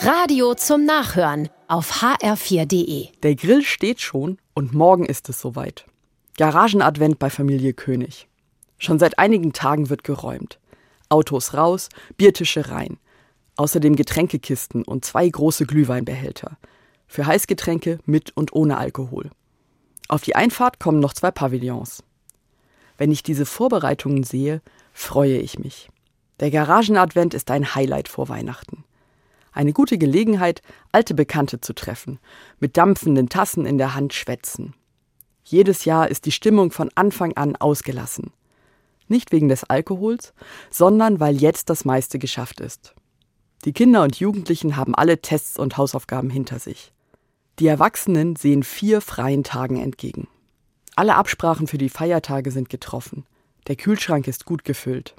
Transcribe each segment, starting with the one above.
Radio zum Nachhören auf hr4.de. Der Grill steht schon und morgen ist es soweit. Garagenadvent bei Familie König. Schon seit einigen Tagen wird geräumt. Autos raus, Biertische rein. Außerdem Getränkekisten und zwei große Glühweinbehälter. Für Heißgetränke mit und ohne Alkohol. Auf die Einfahrt kommen noch zwei Pavillons. Wenn ich diese Vorbereitungen sehe, freue ich mich. Der Garagenadvent ist ein Highlight vor Weihnachten. Eine gute Gelegenheit, alte Bekannte zu treffen, mit dampfenden Tassen in der Hand schwätzen. Jedes Jahr ist die Stimmung von Anfang an ausgelassen. Nicht wegen des Alkohols, sondern weil jetzt das meiste geschafft ist. Die Kinder und Jugendlichen haben alle Tests und Hausaufgaben hinter sich. Die Erwachsenen sehen vier freien Tagen entgegen. Alle Absprachen für die Feiertage sind getroffen. Der Kühlschrank ist gut gefüllt.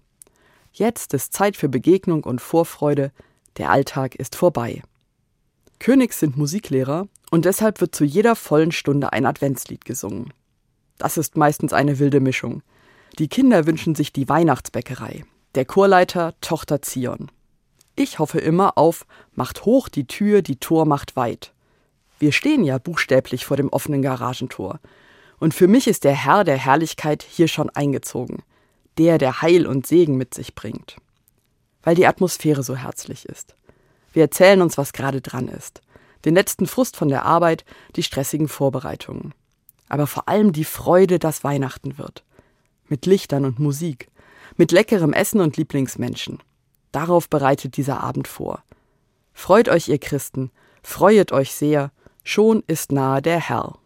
Jetzt ist Zeit für Begegnung und Vorfreude, der Alltag ist vorbei. Königs sind Musiklehrer und deshalb wird zu jeder vollen Stunde ein Adventslied gesungen. Das ist meistens eine wilde Mischung. Die Kinder wünschen sich die Weihnachtsbäckerei, der Chorleiter Tochter Zion. Ich hoffe immer auf Macht hoch die Tür, die Tor macht weit. Wir stehen ja buchstäblich vor dem offenen Garagentor. Und für mich ist der Herr der Herrlichkeit hier schon eingezogen. Der, der Heil und Segen mit sich bringt weil die Atmosphäre so herzlich ist. Wir erzählen uns, was gerade dran ist. Den letzten Frust von der Arbeit, die stressigen Vorbereitungen. Aber vor allem die Freude, dass Weihnachten wird. Mit Lichtern und Musik. Mit leckerem Essen und Lieblingsmenschen. Darauf bereitet dieser Abend vor. Freut euch, ihr Christen, freuet euch sehr, schon ist nahe der Herr.